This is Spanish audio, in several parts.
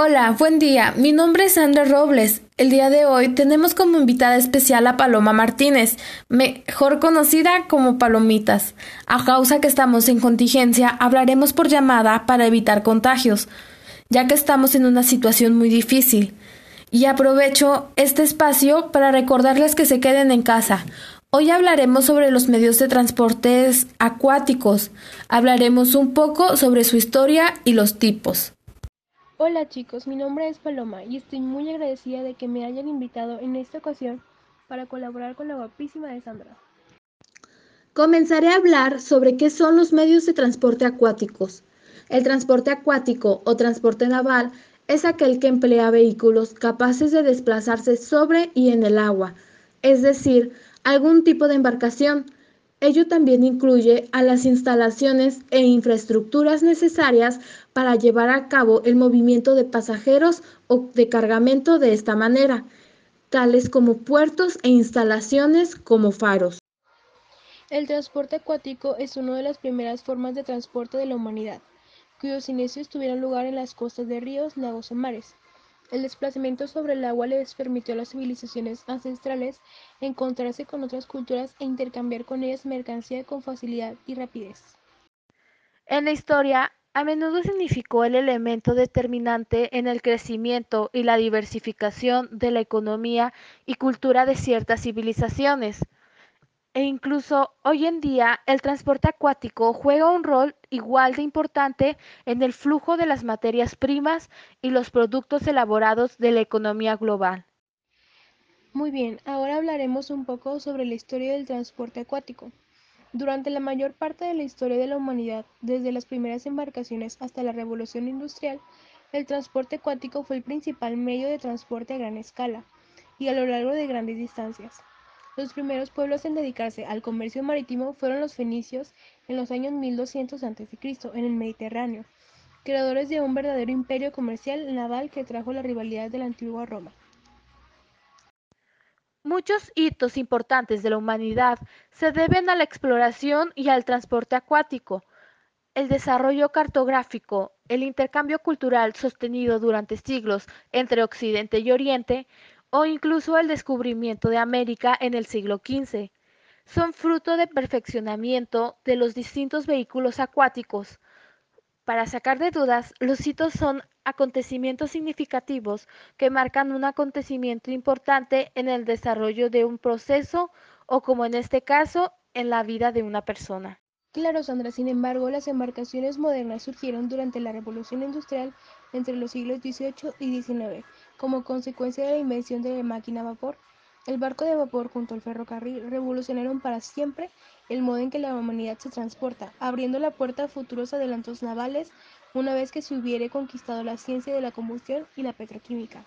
Hola, buen día. Mi nombre es Sandra Robles. El día de hoy tenemos como invitada especial a Paloma Martínez, mejor conocida como Palomitas. A causa que estamos en contingencia, hablaremos por llamada para evitar contagios, ya que estamos en una situación muy difícil. Y aprovecho este espacio para recordarles que se queden en casa. Hoy hablaremos sobre los medios de transportes acuáticos. Hablaremos un poco sobre su historia y los tipos. Hola chicos, mi nombre es Paloma y estoy muy agradecida de que me hayan invitado en esta ocasión para colaborar con la guapísima de Sandra. Comenzaré a hablar sobre qué son los medios de transporte acuáticos. El transporte acuático o transporte naval es aquel que emplea vehículos capaces de desplazarse sobre y en el agua, es decir, algún tipo de embarcación, Ello también incluye a las instalaciones e infraestructuras necesarias para llevar a cabo el movimiento de pasajeros o de cargamento de esta manera, tales como puertos e instalaciones como faros. El transporte acuático es una de las primeras formas de transporte de la humanidad, cuyos inicios tuvieron lugar en las costas de ríos, lagos o mares. El desplazamiento sobre el agua les permitió a las civilizaciones ancestrales encontrarse con otras culturas e intercambiar con ellas mercancía con facilidad y rapidez. En la historia, a menudo significó el elemento determinante en el crecimiento y la diversificación de la economía y cultura de ciertas civilizaciones e incluso hoy en día el transporte acuático juega un rol igual de importante en el flujo de las materias primas y los productos elaborados de la economía global. Muy bien, ahora hablaremos un poco sobre la historia del transporte acuático. Durante la mayor parte de la historia de la humanidad, desde las primeras embarcaciones hasta la revolución industrial, el transporte acuático fue el principal medio de transporte a gran escala y a lo largo de grandes distancias. Los primeros pueblos en dedicarse al comercio marítimo fueron los fenicios en los años 1200 a.C. en el Mediterráneo, creadores de un verdadero imperio comercial naval que trajo la rivalidad de la antigua Roma. Muchos hitos importantes de la humanidad se deben a la exploración y al transporte acuático, el desarrollo cartográfico, el intercambio cultural sostenido durante siglos entre Occidente y Oriente, o incluso el descubrimiento de América en el siglo XV. Son fruto de perfeccionamiento de los distintos vehículos acuáticos. Para sacar de dudas, los hitos son acontecimientos significativos que marcan un acontecimiento importante en el desarrollo de un proceso o como en este caso, en la vida de una persona. Claro, Sandra, sin embargo, las embarcaciones modernas surgieron durante la Revolución Industrial entre los siglos XVIII y XIX como consecuencia de la invención de la máquina a vapor, el barco de vapor junto al ferrocarril revolucionaron para siempre el modo en que la humanidad se transporta, abriendo la puerta a futuros adelantos navales una vez que se hubiere conquistado la ciencia de la combustión y la petroquímica.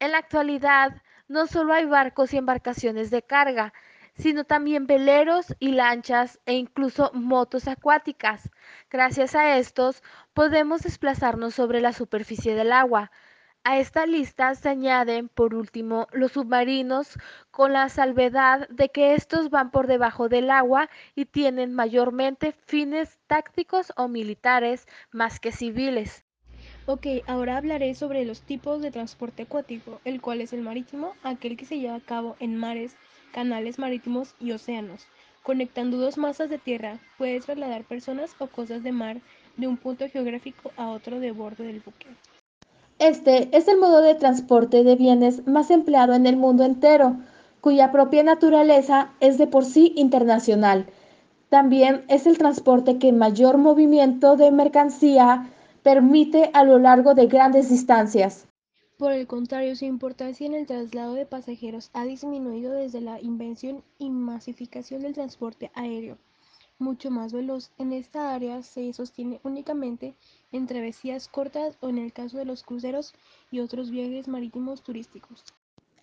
En la actualidad, no solo hay barcos y embarcaciones de carga, sino también veleros y lanchas e incluso motos acuáticas. Gracias a estos podemos desplazarnos sobre la superficie del agua, a esta lista se añaden, por último, los submarinos, con la salvedad de que estos van por debajo del agua y tienen mayormente fines tácticos o militares más que civiles. Ok, ahora hablaré sobre los tipos de transporte acuático, el cual es el marítimo, aquel que se lleva a cabo en mares, canales marítimos y océanos. Conectando dos masas de tierra, puede trasladar personas o cosas de mar de un punto geográfico a otro de bordo del buque. Este es el modo de transporte de bienes más empleado en el mundo entero, cuya propia naturaleza es de por sí internacional. También es el transporte que mayor movimiento de mercancía permite a lo largo de grandes distancias. Por el contrario, su importancia en el traslado de pasajeros ha disminuido desde la invención y masificación del transporte aéreo mucho más veloz. En esta área se sostiene únicamente en travesías cortas o en el caso de los cruceros y otros viajes marítimos turísticos.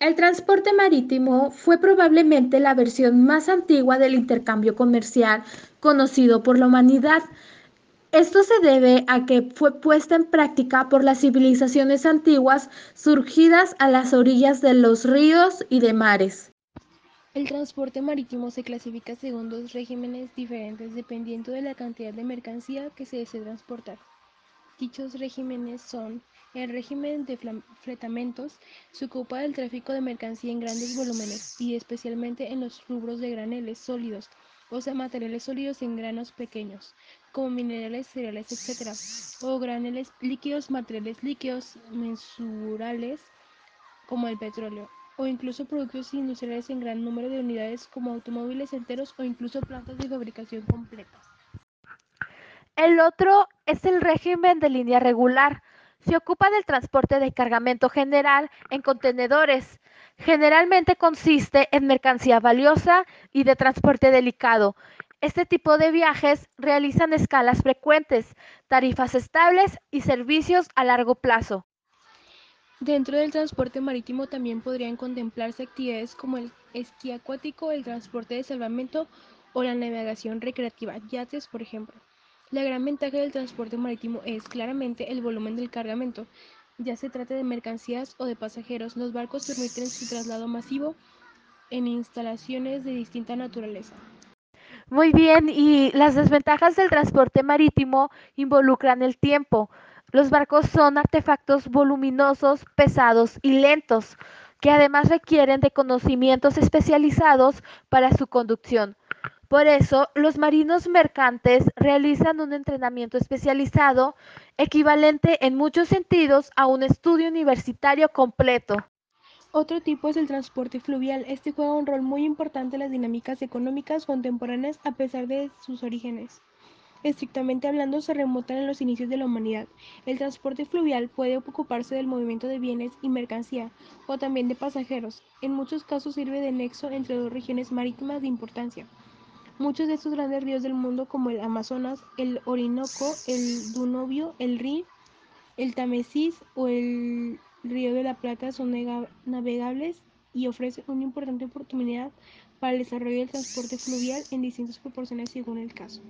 El transporte marítimo fue probablemente la versión más antigua del intercambio comercial conocido por la humanidad. Esto se debe a que fue puesta en práctica por las civilizaciones antiguas surgidas a las orillas de los ríos y de mares. El transporte marítimo se clasifica según dos regímenes diferentes dependiendo de la cantidad de mercancía que se desee transportar. Dichos regímenes son el régimen de fletamentos, se ocupa del tráfico de mercancía en grandes volúmenes y especialmente en los rubros de graneles sólidos, o sea, materiales sólidos en granos pequeños, como minerales, cereales, etc. O graneles líquidos, materiales líquidos mensurales, como el petróleo, o incluso productos industriales en gran número de unidades como automóviles enteros o incluso plantas de fabricación completas. El otro es el régimen de línea regular. Se ocupa del transporte de cargamento general en contenedores. Generalmente consiste en mercancía valiosa y de transporte delicado. Este tipo de viajes realizan escalas frecuentes, tarifas estables y servicios a largo plazo. Dentro del transporte marítimo también podrían contemplarse actividades como el esquí acuático, el transporte de salvamento o la navegación recreativa, yates por ejemplo. La gran ventaja del transporte marítimo es claramente el volumen del cargamento. Ya se trate de mercancías o de pasajeros, los barcos permiten su traslado masivo en instalaciones de distinta naturaleza. Muy bien, y las desventajas del transporte marítimo involucran el tiempo. Los barcos son artefactos voluminosos, pesados y lentos, que además requieren de conocimientos especializados para su conducción. Por eso, los marinos mercantes realizan un entrenamiento especializado equivalente en muchos sentidos a un estudio universitario completo. Otro tipo es el transporte fluvial. Este juega un rol muy importante en las dinámicas económicas contemporáneas a pesar de sus orígenes. Estrictamente hablando, se remontan en los inicios de la humanidad. El transporte fluvial puede ocuparse del movimiento de bienes y mercancía, o también de pasajeros. En muchos casos sirve de nexo entre dos regiones marítimas de importancia. Muchos de estos grandes ríos del mundo como el Amazonas, el Orinoco, el Danubio, el Rin, el Támesis o el Río de la Plata son navegables y ofrecen una importante oportunidad para el desarrollo del transporte fluvial en distintas proporciones según el caso.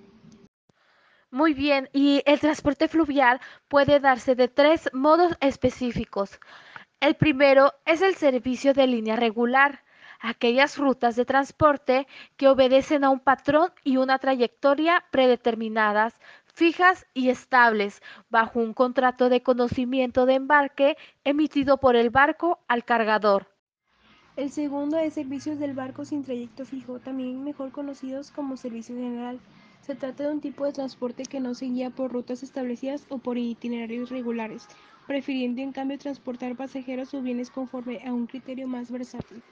Muy bien, y el transporte fluvial puede darse de tres modos específicos. El primero es el servicio de línea regular aquellas rutas de transporte que obedecen a un patrón y una trayectoria predeterminadas, fijas y estables, bajo un contrato de conocimiento de embarque emitido por el barco al cargador. El segundo es servicios del barco sin trayecto fijo, también mejor conocidos como servicio general. Se trata de un tipo de transporte que no se guía por rutas establecidas o por itinerarios regulares, prefiriendo en cambio transportar pasajeros o bienes conforme a un criterio más versátil.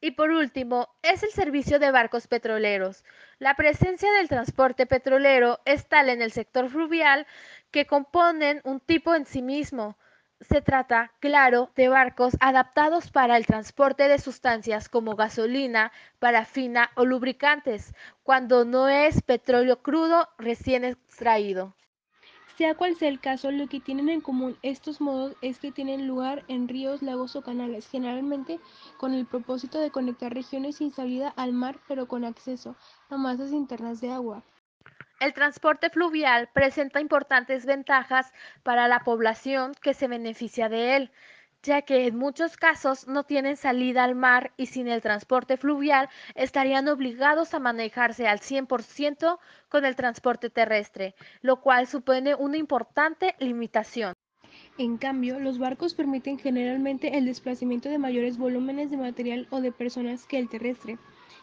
Y por último, es el servicio de barcos petroleros. La presencia del transporte petrolero es tal en el sector fluvial que componen un tipo en sí mismo. Se trata, claro, de barcos adaptados para el transporte de sustancias como gasolina, parafina o lubricantes, cuando no es petróleo crudo recién extraído. Sea cual sea el caso, lo que tienen en común estos modos es que tienen lugar en ríos, lagos o canales, generalmente con el propósito de conectar regiones sin salida al mar pero con acceso a masas internas de agua. El transporte fluvial presenta importantes ventajas para la población que se beneficia de él, ya que en muchos casos no tienen salida al mar y sin el transporte fluvial estarían obligados a manejarse al 100% con el transporte terrestre, lo cual supone una importante limitación. En cambio, los barcos permiten generalmente el desplazamiento de mayores volúmenes de material o de personas que el terrestre,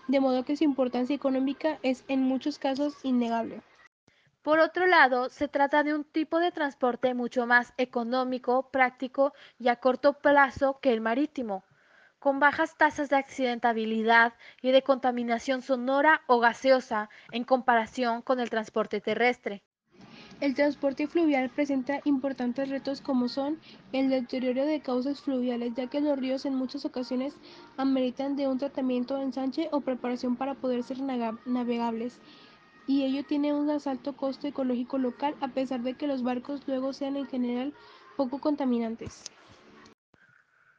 de modo que su importancia económica es en muchos casos innegable. Por otro lado, se trata de un tipo de transporte mucho más económico, práctico y a corto plazo que el marítimo, con bajas tasas de accidentabilidad y de contaminación sonora o gaseosa en comparación con el transporte terrestre. El transporte fluvial presenta importantes retos como son el deterioro de causas fluviales, ya que los ríos en muchas ocasiones ameritan de un tratamiento, ensanche o preparación para poder ser navegables, y ello tiene un alto costo ecológico local a pesar de que los barcos luego sean en general poco contaminantes.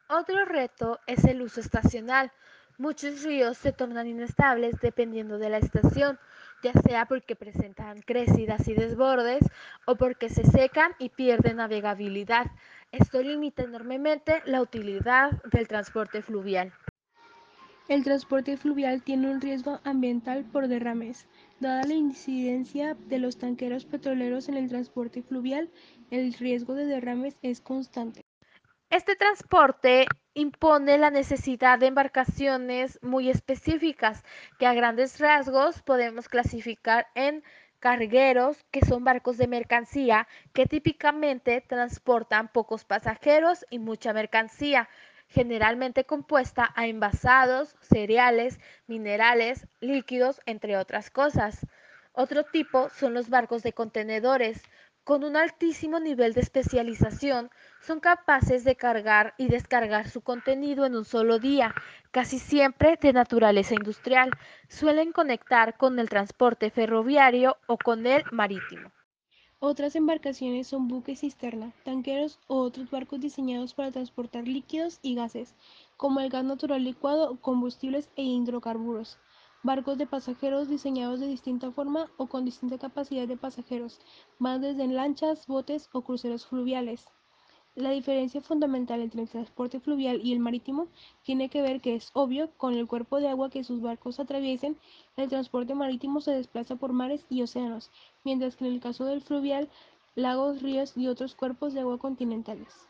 Otro reto es el uso estacional. Muchos ríos se tornan inestables dependiendo de la estación, ya sea porque presentan crecidas y desbordes o porque se secan y pierden navegabilidad. Esto limita enormemente la utilidad del transporte fluvial. El transporte fluvial tiene un riesgo ambiental por derrames. Dada la incidencia de los tanqueros petroleros en el transporte fluvial, el riesgo de derrames es constante. Este transporte impone la necesidad de embarcaciones muy específicas que a grandes rasgos podemos clasificar en cargueros, que son barcos de mercancía que típicamente transportan pocos pasajeros y mucha mercancía, generalmente compuesta a envasados, cereales, minerales, líquidos, entre otras cosas. Otro tipo son los barcos de contenedores. Con un altísimo nivel de especialización, son capaces de cargar y descargar su contenido en un solo día, casi siempre de naturaleza industrial. Suelen conectar con el transporte ferroviario o con el marítimo. Otras embarcaciones son buques cisterna, tanqueros o otros barcos diseñados para transportar líquidos y gases, como el gas natural licuado, combustibles e hidrocarburos. Barcos de pasajeros diseñados de distinta forma o con distinta capacidad de pasajeros, van desde lanchas, botes o cruceros fluviales. La diferencia fundamental entre el transporte fluvial y el marítimo tiene que ver que es obvio, con el cuerpo de agua que sus barcos atraviesen, el transporte marítimo se desplaza por mares y océanos, mientras que en el caso del fluvial, lagos, ríos y otros cuerpos de agua continentales.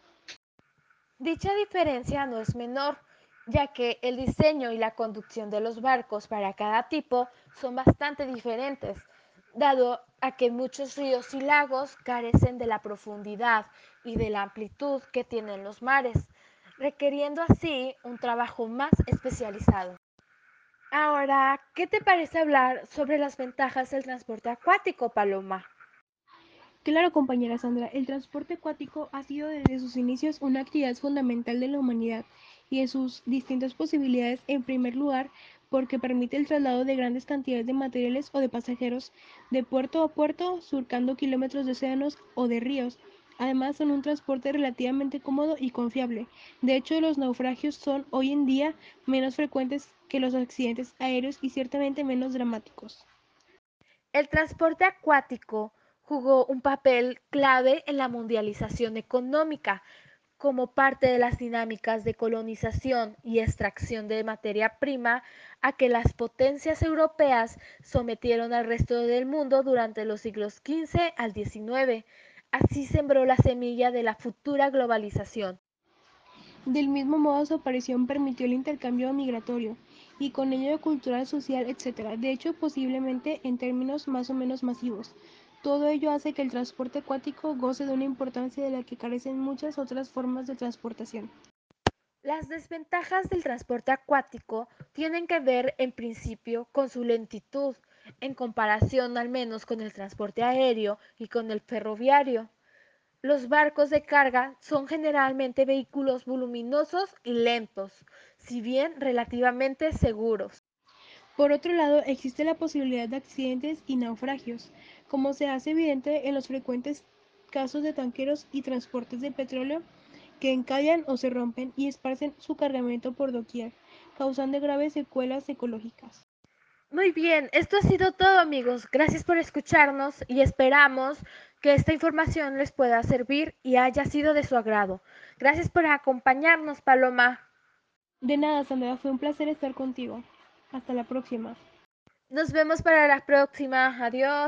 Dicha diferencia no es menor, ya que el diseño y la conducción de los barcos para cada tipo son bastante diferentes dado a que muchos ríos y lagos carecen de la profundidad y de la amplitud que tienen los mares, requiriendo así un trabajo más especializado. Ahora, ¿qué te parece hablar sobre las ventajas del transporte acuático, Paloma? Claro, compañera Sandra, el transporte acuático ha sido desde sus inicios una actividad fundamental de la humanidad y en sus distintas posibilidades, en primer lugar, porque permite el traslado de grandes cantidades de materiales o de pasajeros de puerto a puerto, surcando kilómetros de océanos o de ríos. Además, son un transporte relativamente cómodo y confiable. De hecho, los naufragios son hoy en día menos frecuentes que los accidentes aéreos y ciertamente menos dramáticos. El transporte acuático jugó un papel clave en la mundialización económica, como parte de las dinámicas de colonización y extracción de materia prima a que las potencias europeas sometieron al resto del mundo durante los siglos XV al XIX. Así sembró la semilla de la futura globalización. Del mismo modo, su aparición permitió el intercambio migratorio y con ello cultural, social, etc. De hecho, posiblemente en términos más o menos masivos. Todo ello hace que el transporte acuático goce de una importancia de la que carecen muchas otras formas de transportación. Las desventajas del transporte acuático tienen que ver en principio con su lentitud, en comparación al menos con el transporte aéreo y con el ferroviario. Los barcos de carga son generalmente vehículos voluminosos y lentos, si bien relativamente seguros. Por otro lado, existe la posibilidad de accidentes y naufragios, como se hace evidente en los frecuentes casos de tanqueros y transportes de petróleo que encallan o se rompen y esparcen su cargamento por doquier, causando graves secuelas ecológicas. Muy bien, esto ha sido todo amigos. Gracias por escucharnos y esperamos que esta información les pueda servir y haya sido de su agrado. Gracias por acompañarnos, Paloma. De nada, Sandra, fue un placer estar contigo. Hasta la próxima. Nos vemos para la próxima. Adiós.